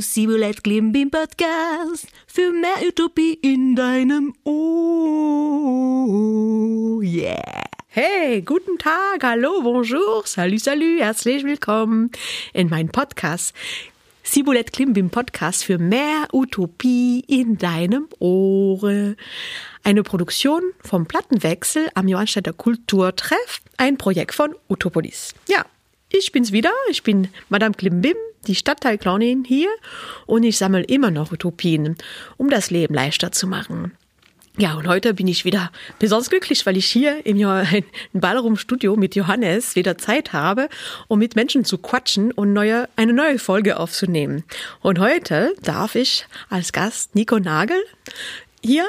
Simulet Klimbim Podcast für mehr Utopie in deinem Ohr. Yeah. Hey, guten Tag, hallo, bonjour, salut, salut, herzlich willkommen in meinem Podcast. Sibulet Klimbim Podcast für mehr Utopie in deinem Ohr. Eine Produktion vom Plattenwechsel am Johannstädter Kulturtreff, ein Projekt von Utopolis. Ja, ich bin's wieder, ich bin Madame Klimbim, die Stadtteilclownin hier und ich sammle immer noch Utopien, um das Leben leichter zu machen. Ja, und heute bin ich wieder besonders glücklich, weil ich hier im Ballroom-Studio mit Johannes wieder Zeit habe, um mit Menschen zu quatschen und neue, eine neue Folge aufzunehmen. Und heute darf ich als Gast Nico Nagel hier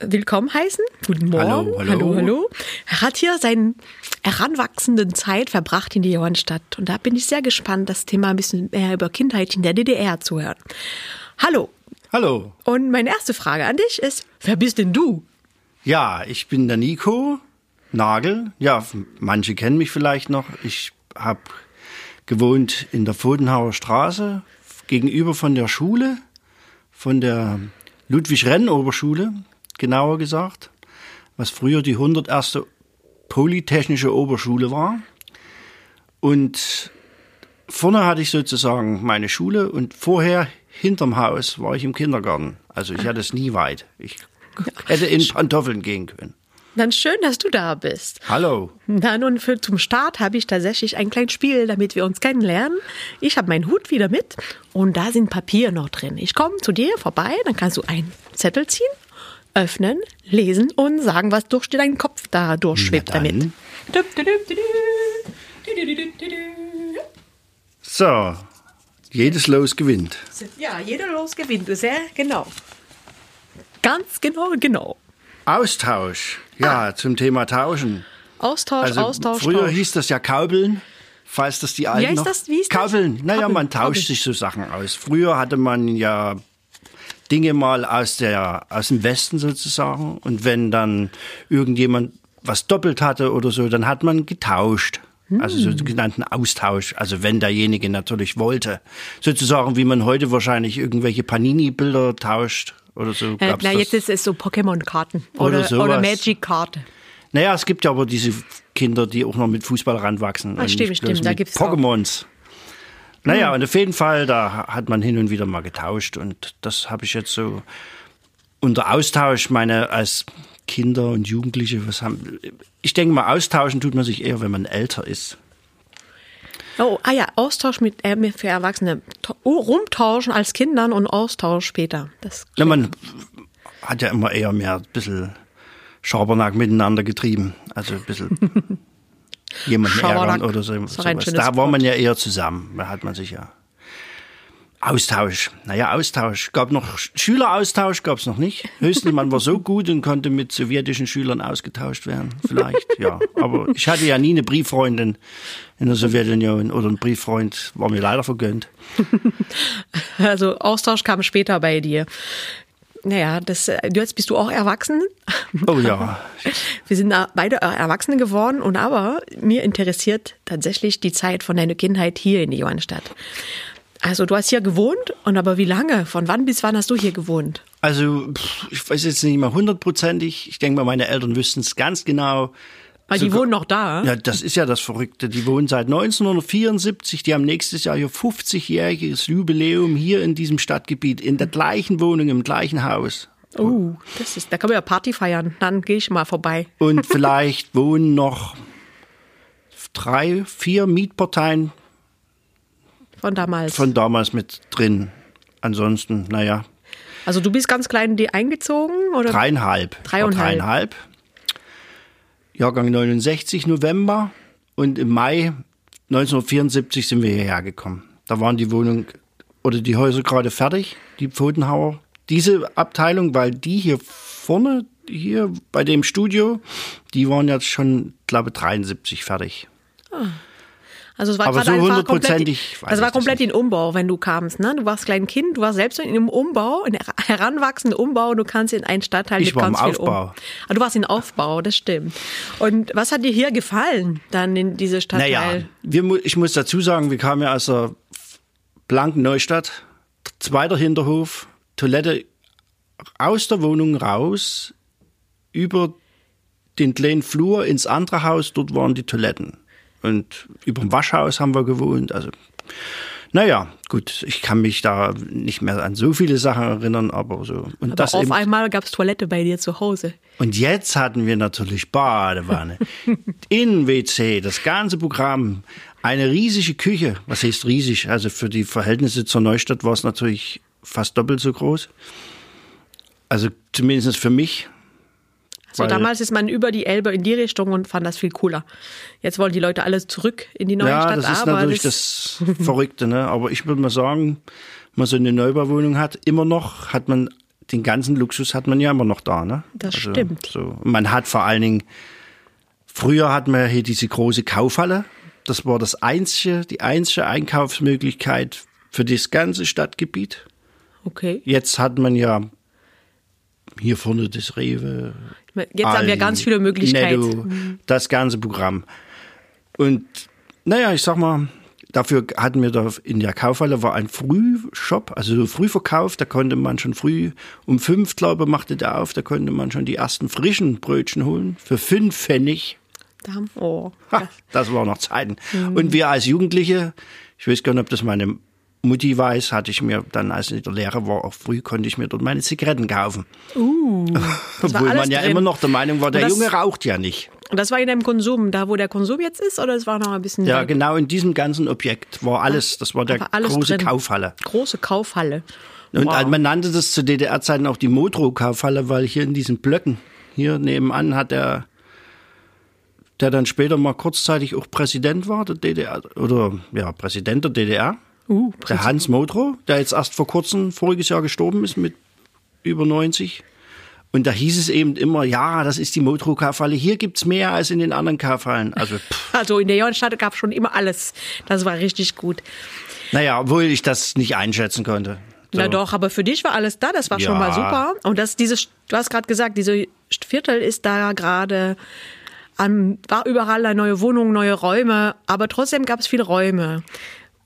willkommen heißen. Guten Morgen. Hallo, hallo. hallo, hallo. Er hat hier seinen heranwachsenden Zeit verbracht in die Johannstadt. Und da bin ich sehr gespannt, das Thema ein bisschen mehr über Kindheit in der DDR zu hören. Hallo. Hallo. Und meine erste Frage an dich ist, wer bist denn du? Ja, ich bin der Nico Nagel. Ja, manche kennen mich vielleicht noch. Ich habe gewohnt in der Pfotenhauer Straße gegenüber von der Schule, von der Ludwig-Renn-Oberschule, genauer gesagt, was früher die 101. Polytechnische Oberschule war. Und vorne hatte ich sozusagen meine Schule und vorher hinterm Haus war ich im Kindergarten. Also ich hatte es nie weit. Ich hätte in Pantoffeln gehen können. Dann schön, dass du da bist. Hallo. Na nun, für, zum Start habe ich tatsächlich ein kleines Spiel, damit wir uns kennenlernen. Ich habe meinen Hut wieder mit und da sind Papier noch drin. Ich komme zu dir vorbei, dann kannst du einen Zettel ziehen, öffnen, lesen und sagen, was durch deinen Kopf da durchschwebt damit. So, jedes Los gewinnt. Ja, jeder los gewinnt. Sehr genau. Ganz genau, genau. Austausch. Ja, zum Thema Tauschen. Austausch, Also Austausch, früher Tausch. hieß das ja Kaubeln. Falls das die alten heißt noch. das? Wie hieß das? Kaubeln. Naja, man tauscht Kaubeln. sich so Sachen aus. Früher hatte man ja Dinge mal aus der aus dem Westen sozusagen und wenn dann irgendjemand was doppelt hatte oder so, dann hat man getauscht. Also so Hm. genannten Austausch, also wenn derjenige natürlich wollte. Sozusagen, wie man heute wahrscheinlich irgendwelche Panini-Bilder tauscht oder so. Äh, na, jetzt ist es so Pokémon-Karten Oder oder, oder Magic-Karte. Naja, es gibt ja aber diese Kinder, die auch noch mit Fußball ranwachsen. Ah, stimmt, stimmt, da gibt's. Pokémons. Naja, und auf jeden Fall, da hat man hin und wieder mal getauscht und das habe ich jetzt so unter Austausch meine als Kinder und Jugendliche, was haben. Ich denke mal, austauschen tut man sich eher, wenn man älter ist. Oh, ah ja, Austausch mit, äh, für Erwachsene. Oh, rumtauschen als Kindern und Austausch später. Das Na, man hat ja immer eher mehr ein bisschen Schabernack miteinander getrieben. Also ein bisschen jemanden Schabernack. ärgern oder so. Da war man ja eher zusammen. Da hat man sich ja. Austausch. Naja, Austausch. Gab noch Schüleraustausch, gab es noch nicht. Höchstens man war so gut und konnte mit sowjetischen Schülern ausgetauscht werden. Vielleicht, ja. Aber ich hatte ja nie eine Brieffreundin in der Sowjetunion oder ein Brieffreund war mir leider vergönnt. Also Austausch kam später bei dir. Naja, das, äh, jetzt bist du auch erwachsen. Oh ja. Wir sind beide äh, Erwachsene geworden und aber mir interessiert tatsächlich die Zeit von deiner Kindheit hier in die Johannstadt. Also du hast hier gewohnt und aber wie lange? Von wann bis wann hast du hier gewohnt? Also, ich weiß jetzt nicht mal hundertprozentig. Ich denke mal, meine Eltern wüssten es ganz genau. Weil die Sogar- wohnen noch da. Ja, das ist ja das Verrückte. Die wohnen seit 1974. Die haben nächstes Jahr ihr 50-jähriges Jubiläum hier in diesem Stadtgebiet, in der gleichen Wohnung, im gleichen Haus. Oh, das ist, da können wir ja Party feiern. Dann gehe ich mal vorbei. Und vielleicht wohnen noch drei, vier Mietparteien Von damals. von damals mit drin. Ansonsten, naja, also du bist ganz klein die eingezogen oder? Dreieinhalb. Dreieinhalb. Dreieinhalb. Jahrgang 69 November und im Mai 1974 sind wir hierher gekommen. Da waren die Wohnungen oder die Häuser gerade fertig, die Pfotenhauer. Diese Abteilung, weil die hier vorne, hier bei dem Studio, die waren jetzt schon, glaube 73 fertig. Also es war gerade so einfach komplett, ich war komplett in Umbau, wenn du kamst. Ne? Du warst klein Kind, du warst selbst in einem Umbau, in heranwachsenden Umbau und du kannst in einen Stadtteil Ich mit war im ganz viel Aufbau. Um. Ah, du warst in Aufbau, das stimmt. Und was hat dir hier gefallen, dann in diese Stadtteil? Naja, wir, ich muss dazu sagen, wir kamen ja aus der blanken Neustadt, zweiter Hinterhof, Toilette aus der Wohnung raus, über den kleinen Flur ins andere Haus, dort waren die Toiletten. Und über dem Waschhaus haben wir gewohnt. Also, naja, gut, ich kann mich da nicht mehr an so viele Sachen erinnern, aber so. Und Aber das auf eben, einmal gab es Toilette bei dir zu Hause. und jetzt hatten wir natürlich Badewanne, In-WC, das ganze Programm, eine riesige Küche. Was heißt riesig? Also für die Verhältnisse zur Neustadt war es natürlich fast doppelt so groß. Also zumindest für mich. So, damals ist man über die Elbe in die Richtung und fand das viel cooler. Jetzt wollen die Leute alles zurück in die neue Ja, Stadt. das ist natürlich das, Verrückte. Ne? Aber ich würde mal sagen, wenn man so eine Neubauwohnung hat, immer noch hat man den ganzen Luxus hat man ja immer noch da. Ne? Das stimmt. So. Man hat vor allen Dingen, früher hatten wir hier diese große Kaufhalle. Das war das einzige, die einzige Einkaufsmöglichkeit für das ganze Stadtgebiet. Okay. Jetzt hat man ja hier vorne das Rewe. Jetzt haben wir Aldi, ganz viele Möglichkeiten. Netto, das ganze Programm. Und naja, ich sag mal, dafür hatten wir da in der Kaufhalle war ein Frühshop, also so Frühverkauf, da konnte man schon früh um fünf, glaube ich, machte der auf, da konnte man schon die ersten frischen Brötchen holen für fünf Pfennig. Oh. Ha, das waren noch Zeiten. Und wir als Jugendliche, ich weiß gar nicht, ob das meine Mutti weiß, hatte ich mir dann, als ich in der Lehre war, auch früh konnte ich mir dort meine Zigaretten kaufen. Uh, Obwohl man ja drin. immer noch der Meinung war, der das- Junge raucht ja nicht. Und das war in deinem Konsum, da wo der Konsum jetzt ist, oder es war noch ein bisschen Ja, weg? genau in diesem ganzen Objekt war alles, das war der war große drin. Kaufhalle. große Kaufhalle. Und Wow. man nannte das zu DDR-Zeiten auch die Motro-Kaufhalle, weil hier in diesen Blöcken, hier nebenan hat der, der dann später mal kurzzeitig auch Präsident war, der DDR, oder ja, Präsident der DDR, Uh, der Hans Motro, der jetzt erst vor kurzem, voriges Jahr gestorben ist mit über 90. Und da hieß es eben immer, ja, das ist die Motro-Kaufhalle, hier gibt's mehr als in den anderen Kaufhallen. Also, pff, Also in der Johannstadt gab es schon immer alles. Das war richtig gut. naja, obwohl ich das nicht einschätzen konnte. So. Na doch, aber für dich war alles da, das war schon Ja. mal super. Und das, dieses, du hast gerade gesagt, diese Viertel ist da gerade an, war überall eine neue Wohnung, neue Räume, aber trotzdem gab es viele Räume,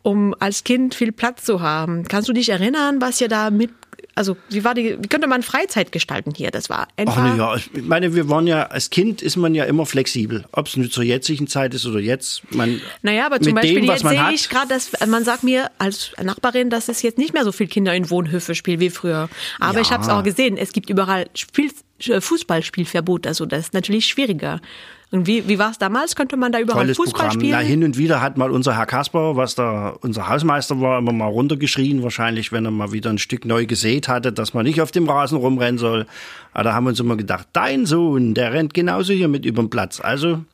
um als Kind viel Platz zu haben. Kannst du dich erinnern, was ihr da mit, also wie war die, wie könnte man Freizeit gestalten hier? Das war Ach einfach. ne, ja, ich meine, wir waren ja, als Kind ist man ja immer flexibel. Ob es nur zur jetzigen Zeit ist oder jetzt. Man, Naja, aber zum Beispiel dem, jetzt man sehe ich gerade, dass man sagt mir als Nachbarin, dass es jetzt nicht mehr so viele Kinder in Wohnhöfe spielen wie früher. Aber Ja. ich habe es auch gesehen, es gibt überall Spiel, Fußballspielverbot, also das ist natürlich schwieriger. Und wie, wie war es damals? Könnte man da überall tolles Fußball Programm. spielen? Na, hin und wieder hat mal unser Herr Kasper, was da unser Hausmeister war, immer mal runtergeschrien, wahrscheinlich, wenn er mal wieder ein Stück neu gesät hatte, dass man nicht auf dem Rasen rumrennen soll. Aber da haben wir uns immer gedacht, dein Sohn, der rennt genauso hier mit über den Platz. Also,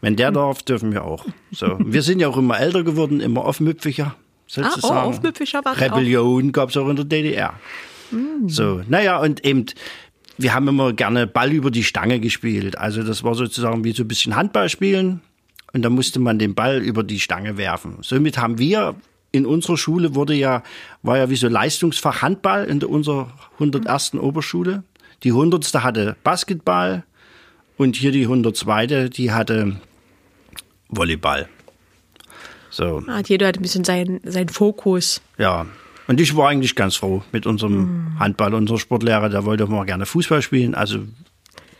wenn der darf, dürfen wir auch. So. Wir sind ja auch immer älter geworden, immer aufmüpfiger, sozusagen. Ah, oh, aufmüpfiger war. Rebellion gab es auch in der DDR. So, naja, und eben, wir haben immer gerne Ball über die Stange gespielt. Also das war sozusagen wie so ein bisschen Handball spielen. Und da musste man den Ball über die Stange werfen. Somit haben wir in unserer Schule wurde ja, war ja wie so Leistungsfach Handball in der unserer 101. Oberschule. Die 100. hatte Basketball und hier die 102. die hatte Volleyball. So. Hat jeder hat ein bisschen seinen sein Fokus. Ja, und ich war eigentlich ganz froh mit unserem Mhm. Handball. Unser Sportlehrer, der wollte mal gerne Fußball spielen. Also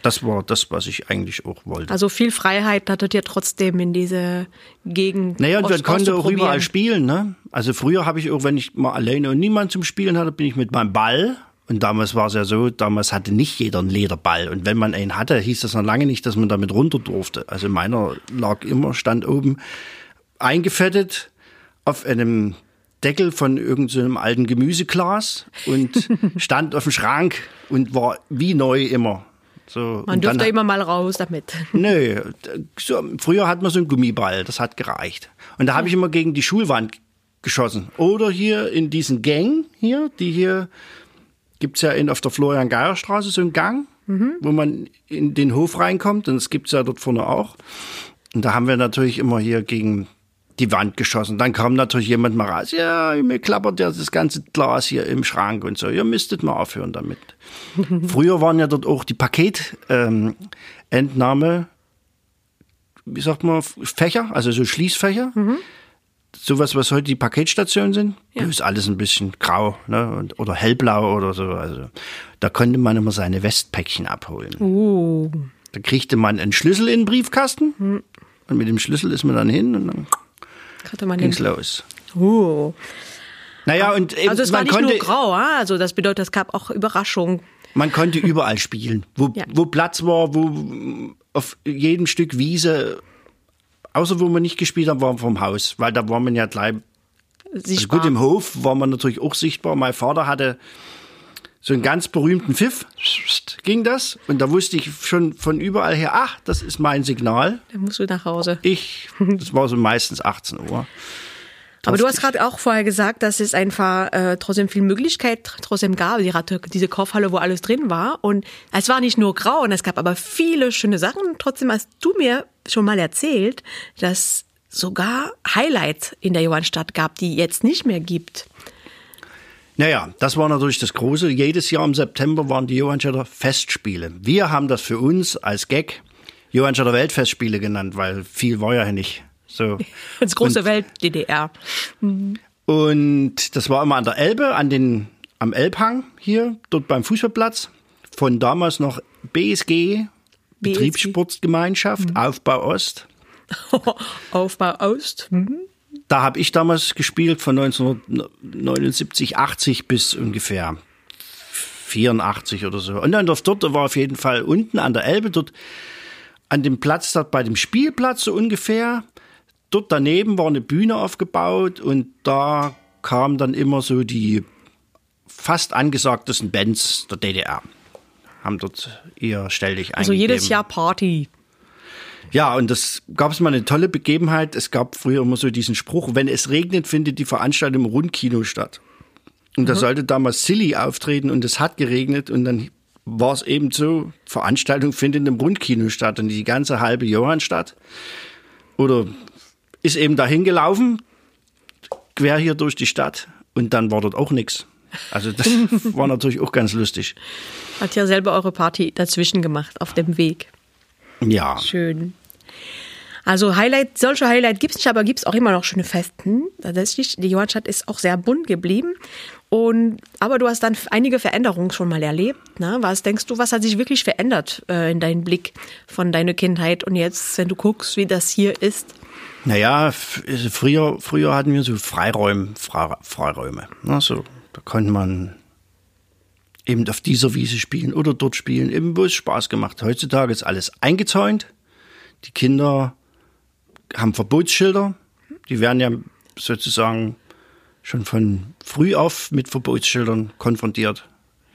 das war das, was ich eigentlich auch wollte. Also viel Freiheit hattet ihr trotzdem in diese Gegend. naja, und man konnte auch überall spielen. Ne? Also früher habe ich auch, wenn ich mal alleine und niemand zum Spielen hatte, bin ich mit meinem Ball. Und damals war es ja so, damals hatte nicht jeder einen Lederball. Und wenn man einen hatte, hieß das noch lange nicht, dass man damit runter durfte. Also meiner lag immer, stand oben eingefettet auf einem Deckel von irgendeinem alten Gemüseglas und stand auf dem Schrank und war wie neu immer. So, Man und dann- durfte immer mal raus damit. Nö, so, früher hat man so einen Gummiball, das hat gereicht. Und da habe ich immer gegen die Schulwand geschossen. Oder hier in diesen Gang hier, die hier gibt's ja in, auf der Florian-Geier-Straße so einen Gang, wo man in den Hof reinkommt. Und das gibt's ja dort vorne auch. Und da haben wir natürlich immer hier gegen die Wand geschossen. Dann kam natürlich jemand mal raus, ja, mir klappert ja das ganze Glas hier im Schrank und so. Ihr müsstet mal aufhören damit. Früher waren ja dort auch die Paketentnahme, ähm, wie sagt man, Fächer, also so Schließfächer. Mhm. Sowas, was heute die Paketstationen sind, ja. ist alles ein bisschen grau ne? oder hellblau oder so. Also da konnte man immer seine Westpäckchen abholen. Uh. Da kriegte man einen Schlüssel in den Briefkasten mhm. und mit dem Schlüssel ist man dann hin und dann hatte man ging's los. Uh. Naja, und eben, also es war nicht konnte, nur grau, also das bedeutet, es gab auch Überraschungen. Man konnte überall spielen, wo, ja. wo Platz war, wo auf jedem Stück Wiese, außer wo man nicht gespielt hat, war vom Haus, weil da war man ja gleich. Also gut, im Hof war man natürlich auch sichtbar. Mein Vater hatte so einen ganz berühmten Pfiff, ging das. Und da wusste ich schon von überall her, ach, das ist mein Signal. Dann musst du nach Hause. Ich, das war so meistens 18 Uhr. Aber du hast gerade auch vorher gesagt, dass es einfach äh, trotzdem viel Möglichkeit trotzdem gab. Die hatte diese Kaufhalle, wo alles drin war. Und es war nicht nur grau, und es gab aber viele schöne Sachen. Trotzdem hast du mir schon mal erzählt, dass sogar Highlights in der Johannstadt gab, die jetzt nicht mehr gibt. Naja, das war natürlich das Große. Jedes Jahr im September waren die Johannstädter Festspiele. Wir haben das für uns als Gag Johannstädter Weltfestspiele genannt, weil viel war ja nicht. So. Das große und, Welt DDR. Mhm. Und das war immer an der Elbe, an den, am Elbhang hier, dort beim Fußballplatz. Von damals noch BSG, BSG. Betriebssportgemeinschaft, mhm. Aufbau Ost. Aufbau Ost. Mhm da habe ich damals gespielt von 1979, 80 bis ungefähr 84 oder so. Und dann dort war auf jeden Fall unten an der Elbe, dort an dem Platz, dort bei dem Spielplatz so ungefähr. Dort daneben war eine Bühne aufgebaut und da kamen dann immer so die fast angesagtesten Bands der DDR. Haben dort ihr Stell dich Also jedes Jahr Party. Ja, und das gab es mal eine tolle Begebenheit. Es gab früher immer so diesen Spruch, wenn es regnet, findet die Veranstaltung im Rundkino statt. Und da mhm. sollte damals Silly auftreten und es hat geregnet und dann war es eben so, Veranstaltung findet im Rundkino statt und die ganze halbe Johannstadt oder ist eben dahin gelaufen, quer hier durch die Stadt und dann war dort auch nichts. Also das war natürlich auch ganz lustig. Hat ja selber eure Party dazwischen gemacht auf dem Weg. Ja. Schön. Also Highlight, solche Highlight gibt es nicht, aber gibt es auch immer noch schöne Festen. Tatsächlich, die Johannstadt ist auch sehr bunt geblieben. Und, aber du hast dann einige Veränderungen schon mal erlebt. Ne? Was denkst du, was hat sich wirklich verändert äh, in deinem Blick von deiner Kindheit und jetzt, wenn du guckst, wie das hier ist? Naja, früher, früher hatten wir so Freiräume, Freiräume. Ne? Da konnte man eben auf dieser Wiese spielen oder dort spielen, eben wo es Spaß gemacht. Heutzutage ist alles eingezäunt. Die Kinder haben Verbotsschilder. Die werden ja sozusagen schon von früh auf mit Verbotsschildern konfrontiert.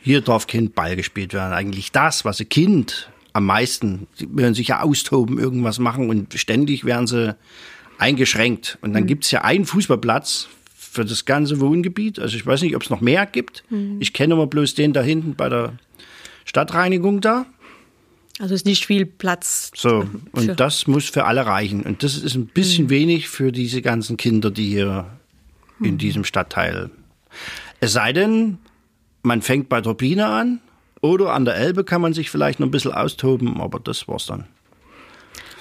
Hier darf kein Ball gespielt werden. Eigentlich das, was ein Kind am meisten, sie werden sich ja austoben, irgendwas machen und ständig werden sie eingeschränkt. Und dann mhm. gibt's ja einen Fußballplatz für das ganze Wohngebiet. Also ich weiß nicht, ob es noch mehr gibt. Mhm. Ich kenne immer bloß den da hinten bei der Stadtreinigung da. Also ist nicht viel Platz. So, und das muss für alle reichen. Und das ist ein bisschen mhm. wenig für diese ganzen Kinder, die hier mhm. in diesem Stadtteil. Es sei denn, man fängt bei Turbine an oder an der Elbe kann man sich vielleicht noch ein bisschen austoben, aber das war's dann.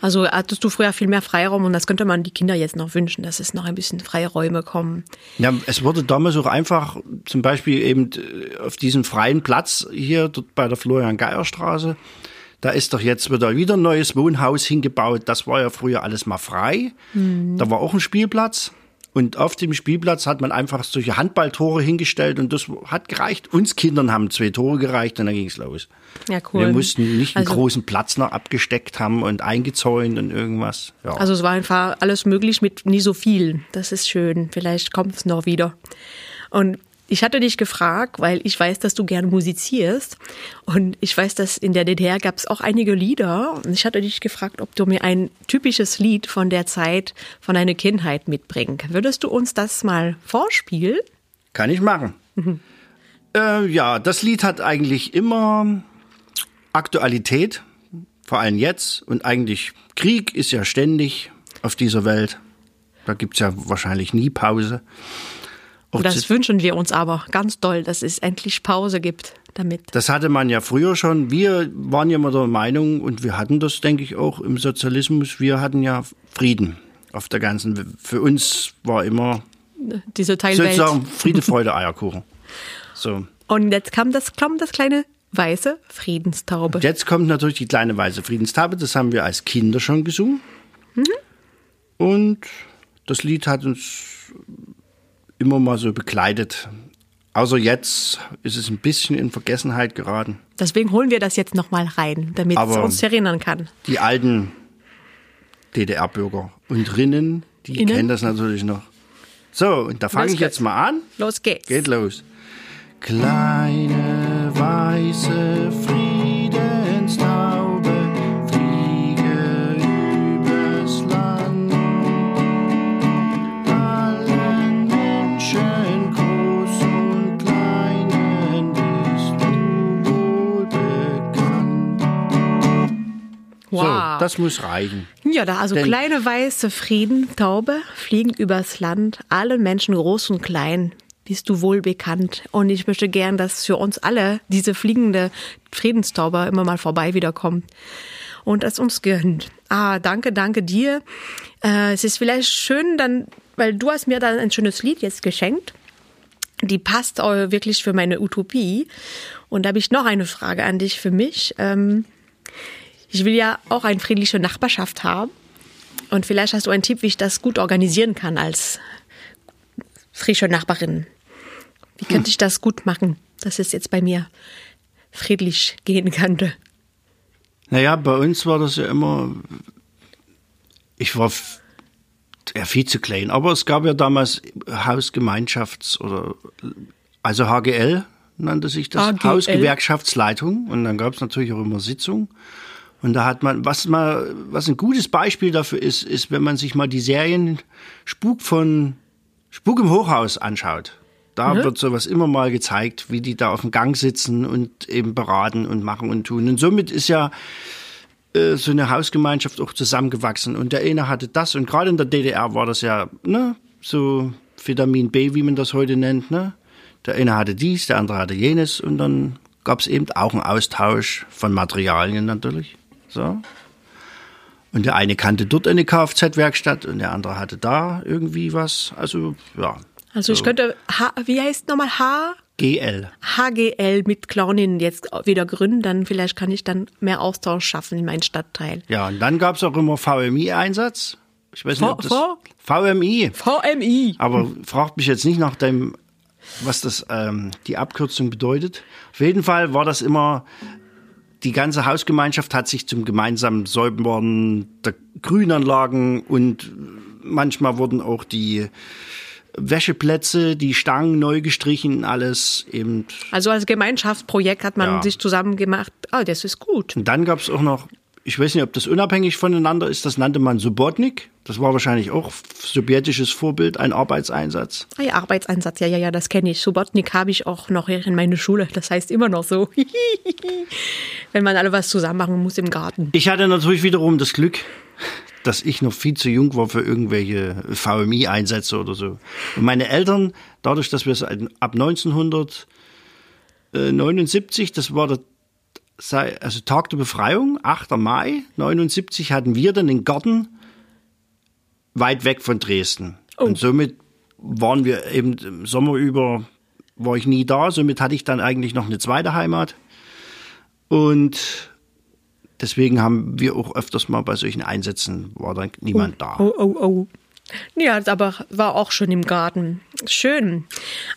Also hattest du früher viel mehr Freiraum und das könnte man die Kinder jetzt noch wünschen, dass es noch ein bisschen freie Räume kommen. Ja, es wurde damals auch einfach zum Beispiel eben äh, auf diesem freien Platz hier dort bei der Florian-Geier-Straße, da ist doch jetzt wieder wieder ein neues Wohnhaus hingebaut. Das war ja früher alles mal frei. Mhm. Da war auch ein Spielplatz. Und auf dem Spielplatz hat man einfach solche Handballtore hingestellt und das hat gereicht. Uns Kindern haben zwei Tore gereicht und dann ging es los. Ja, cool. Wir mussten nicht einen also, großen Platz noch abgesteckt haben und eingezäunt und irgendwas. Ja. Also es war einfach alles möglich mit nie so viel. Das ist schön. Vielleicht kommt es noch wieder. Und ich hatte dich gefragt, weil ich weiß, dass du gerne musizierst. Und ich weiß, dass in der DDR gab es auch einige Lieder. Und ich hatte dich gefragt, ob du mir ein typisches Lied von der Zeit, von deiner Kindheit mitbringen. Würdest du uns das mal vorspielen? Kann ich machen. Mhm. Äh, ja, das Lied hat eigentlich immer Aktualität, vor allem jetzt. Und eigentlich Krieg ist ja ständig auf dieser Welt. Da gibt's ja wahrscheinlich nie Pause. Auch Das wünschen wir uns aber ganz doll, dass es endlich Pause gibt damit. Das hatte man ja früher schon. Wir waren ja immer der Meinung, und wir hatten das, denke ich, auch im Sozialismus, wir hatten ja Frieden auf der ganzen. Für uns war immer Diese Teilwelt. sozusagen Friede, Freude, Eierkuchen. So. Und jetzt kam das, kam das kleine weiße Friedenstaube. Jetzt kommt natürlich die kleine weiße Friedenstabe. Das haben wir als Kinder schon gesungen. Und das Lied hat uns immer mal so begleitet. Außer jetzt ist es ein bisschen in Vergessenheit geraten. Deswegen holen wir das jetzt nochmal rein, damit es Aber- uns erinnern kann. Die alten DDR-Bürger und Rinnen, die Innen? kennen das natürlich noch. So, und da fange ich jetzt mal an. Los geht's. Geht los. Kleine weiße Wow. So, das muss reichen. Ja, da also Denn- kleine weiße Friedentaube fliegen übers Land, allen Menschen groß und klein. Bist du wohl bekannt? Und ich möchte gern, dass für uns alle diese fliegende Friedenstaube immer mal vorbei wiederkommt und es uns gönnt. Ah, danke, danke dir. Äh, es ist vielleicht schön, dann, weil du hast mir dann ein schönes Lied jetzt geschenkt. Die passt äh, wirklich für meine Utopie. Und da habe ich noch eine Frage an dich für mich. Ähm, ich will ja auch eine friedliche Nachbarschaft haben. Und vielleicht hast du einen Tipp, wie ich das gut organisieren kann als frische Nachbarin. Wie könnte ich das gut machen, dass es jetzt bei mir friedlich gehen könnte? Naja, bei uns war das ja immer, ich war ja, viel zu klein, aber es gab ja damals Hausgemeinschafts- oder, also HGL nannte sich das, HGL. Hausgewerkschaftsleitung und dann gab es natürlich auch immer Sitzungen. Und da hat man, was mal, was ein gutes Beispiel dafür ist, ist, wenn man sich mal die Serien Spuk von Spuk im Hochhaus anschaut. Da wird sowas immer mal gezeigt, wie die da auf dem Gang sitzen und eben beraten und machen und tun. Und somit ist ja äh, so eine Hausgemeinschaft auch zusammengewachsen. Und der eine hatte das. Und gerade in der DDR war das ja ne, so Vitamin B, wie man das heute nennt. Ne? Der eine hatte dies, der andere hatte jenes. Und dann gab es eben auch einen Austausch von Materialien natürlich. So. Und der eine kannte dort eine Kfz-Werkstatt und der andere hatte da irgendwie was. Also, ja. Also ich könnte, H, wie heißt nochmal H? GL. HGL mit Clownin jetzt wieder gründen, dann vielleicht kann ich dann mehr Austausch schaffen in meinem Stadtteil. Ja, und dann gab es auch immer VMI-Einsatz. Ich weiß nicht, ob das. V- VMI. VMI. Aber fragt mich jetzt nicht nach dem, was das ähm, die Abkürzung bedeutet. Auf jeden Fall war das immer, die ganze Hausgemeinschaft hat sich zum gemeinsamen Säubern der Grünanlagen und manchmal wurden auch die Wäscheplätze, die Stangen neu gestrichen, alles eben. Also als Gemeinschaftsprojekt hat man Ja. sich zusammen gemacht. Oh, das ist gut. Und dann gab es auch noch, ich weiß nicht, ob das unabhängig voneinander ist, das nannte man Subotnik. Das war wahrscheinlich auch sowjetisches Vorbild, ein Arbeitseinsatz. Ah ja, Arbeitseinsatz, ja, ja, ja, das kenne ich. Subotnik habe ich auch noch in meiner Schule. Das heißt immer noch so. Wenn man alle was zusammen machen muss im Garten. Ich hatte natürlich wiederum das Glück, dass ich noch viel zu jung war für irgendwelche VMI-Einsätze oder so. Und meine Eltern, dadurch, dass wir seit, ab 1979, das war der also Tag der Befreiung, 8. Mai 79, hatten wir dann den Garten weit weg von Dresden. Und somit waren wir eben im Sommer über, war ich nie da, somit hatte ich dann eigentlich noch eine zweite Heimat. Und deswegen haben wir auch öfters mal bei solchen Einsätzen, war dann niemand da. Oh, oh, oh. Ja, aber war auch schön im Garten. Schön.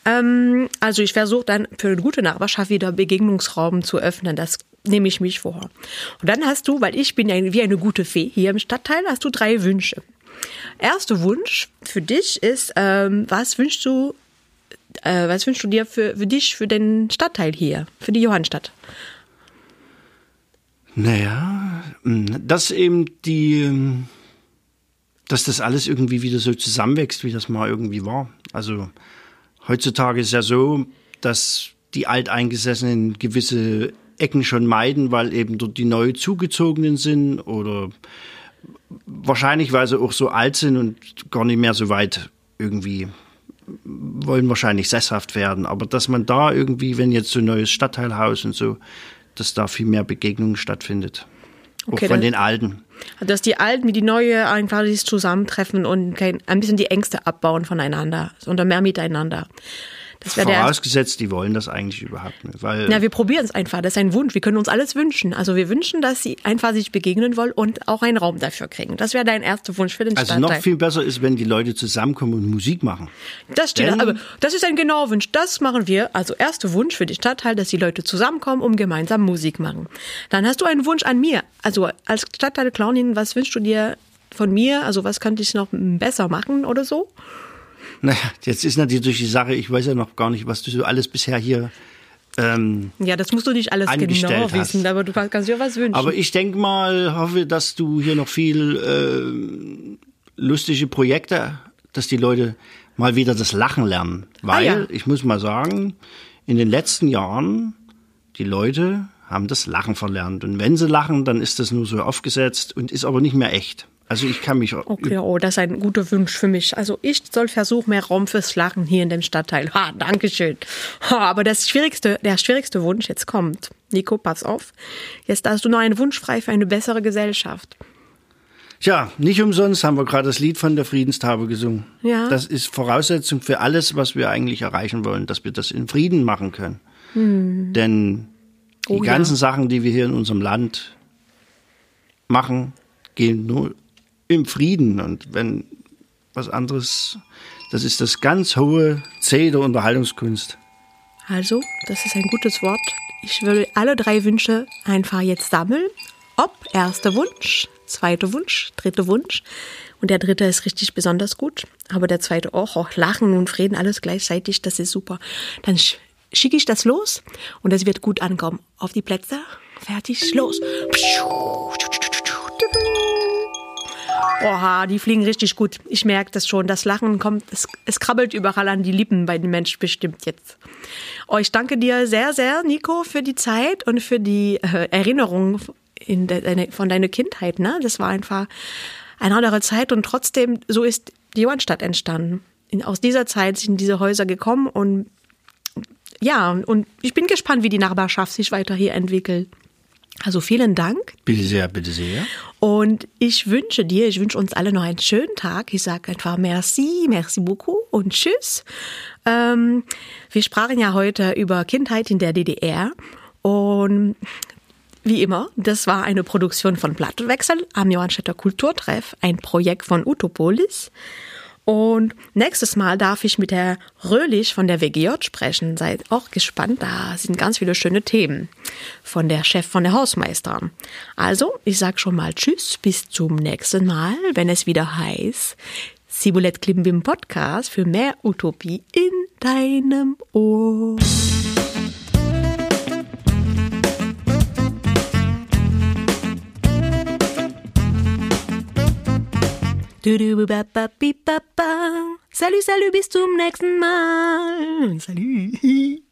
Ähm, also ich versuche dann für eine gute Nachbarschaft wieder Begegnungsraum zu öffnen. Das nehme ich mich vor. Und dann hast du, weil ich bin ja wie eine gute Fee hier im Stadtteil, hast du drei Wünsche. Erster Wunsch für dich ist, ähm, was wünschst du, äh, was wünschst du dir für, für dich, für den Stadtteil hier, für die Johannstadt? Naja, mh, dass eben die, ähm, dass das alles irgendwie wieder so zusammenwächst, wie das mal irgendwie war. Also heutzutage ist ja so, dass die Alteingesessenen gewisse Ecken schon meiden, weil eben dort die neu zugezogenen sind oder wahrscheinlich, weil sie auch so alt sind und gar nicht mehr so weit irgendwie wollen wahrscheinlich sesshaft werden. Aber dass man da irgendwie, wenn jetzt so ein neues Stadtteilhaus und so, dass da viel mehr Begegnungen stattfindet. Okay, auch von den Alten. Dass die Alten wie die Neue einfach sich zusammentreffen und ein bisschen die Ängste abbauen voneinander und mehr miteinander. Das wäre der. Vorausgesetzt, die wollen das eigentlich überhaupt nicht. Weil Ja, wir probieren es einfach. Das ist ein Wunsch. Wir können uns alles wünschen. Also wir wünschen, dass sie einfach sich begegnen wollen und auch einen Raum dafür kriegen. Das wäre dein erster Wunsch für den also Stadtteil. noch viel besser ist, wenn die Leute zusammenkommen und Musik machen. Das steht, Denn- aber das ist ein genauer Wunsch. Das machen wir. Also erster Wunsch für den Stadtteil, dass die Leute zusammenkommen, um gemeinsam Musik machen. Dann hast du einen Wunsch an mir. Also als Stadtteil Clownin, was wünschst du dir von mir? Also was könnte ich noch besser machen oder so? Naja, jetzt ist natürlich die Sache, ich weiß ja noch gar nicht, was du so alles bisher hier. Ähm, Ja, das musst du nicht alles genau hast. wissen, aber du kannst dir was wünschen. aber ich denke mal, hoffe, dass du hier noch viel äh, lustige Projekte, dass die Leute mal wieder das Lachen lernen. Weil, Ah, ja. ich muss mal sagen, in den letzten Jahren, die Leute haben das Lachen verlernt. Und wenn sie lachen, dann ist das nur so aufgesetzt und ist aber nicht mehr echt. Also ich kann mich Okay, oh, das ist ein guter Wunsch für mich. Also ich soll versuchen, mehr Raum fürs Lachen hier in dem Stadtteil. Ha, danke schön. Ha, aber das schwierigste, der schwierigste Wunsch jetzt kommt. Nico, pass auf. Jetzt hast du noch einen Wunsch frei für eine bessere Gesellschaft. Tja, nicht umsonst haben wir gerade das Lied von der Friedenstaube gesungen. Ja. Das ist Voraussetzung für alles, was wir eigentlich erreichen wollen, dass wir das in Frieden machen können. Denn die Hm. Oh ja. ganzen Sachen, die wir hier in unserem Land machen, gehen nur im Frieden. Und wenn was anderes, das ist das ganz hohe C der Unterhaltungskunst. Also, das ist ein gutes Wort. Ich will alle drei Wünsche einfach jetzt sammeln. Ob erster Wunsch, zweiter Wunsch, dritter Wunsch. Und der dritte ist richtig besonders gut. Aber der zweite auch. Auch Lachen und Frieden, alles gleichzeitig. Das ist super. Dann sch schicke ich das los und das wird gut ankommen. Auf die Plätze. Fertig, los. Oha, die fliegen richtig gut. Ich merke das schon. Das Lachen kommt, es, es krabbelt überall an die Lippen bei den Menschen bestimmt jetzt. Oh, ich danke dir sehr, sehr, Nico, für die Zeit und für die äh, Erinnerung in de, deine, von deiner Kindheit. Ne? Das war einfach eine andere Zeit und trotzdem, so ist die Johannstadt entstanden. In, aus dieser Zeit sind diese Häuser gekommen und ja, und ich bin gespannt, wie die Nachbarschaft sich weiter hier entwickelt. Also vielen Dank. Bitte sehr, bitte sehr. Und ich wünsche dir, ich wünsche uns alle noch einen schönen Tag. Ich sage einfach merci, merci beaucoup und tschüss. Ähm, wir sprachen ja heute über Kindheit in der DDR und wie immer, das war eine Produktion von Plattwechsel am Johannstädter Kulturtreff, ein Projekt von Utopolis. Und nächstes Mal darf ich mit der Röhlich von der WGJ sprechen. Seid auch gespannt, da sind ganz viele schöne Themen von der Chef von der Hausmeister. Also, ich sag schon mal Tschüss, bis zum nächsten Mal, wenn es wieder heißt Sibulet Klimbim Podcast für mehr Utopie in deinem Ohr. Salut, salut, bis zum nächsten Mal. Salut.